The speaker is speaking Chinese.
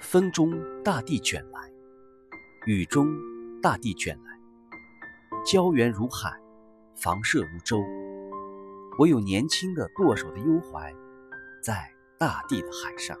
风中大地卷来雨中大地卷来胶原如海房舍如舟。我有年轻的舵手的忧怀在大地的海上。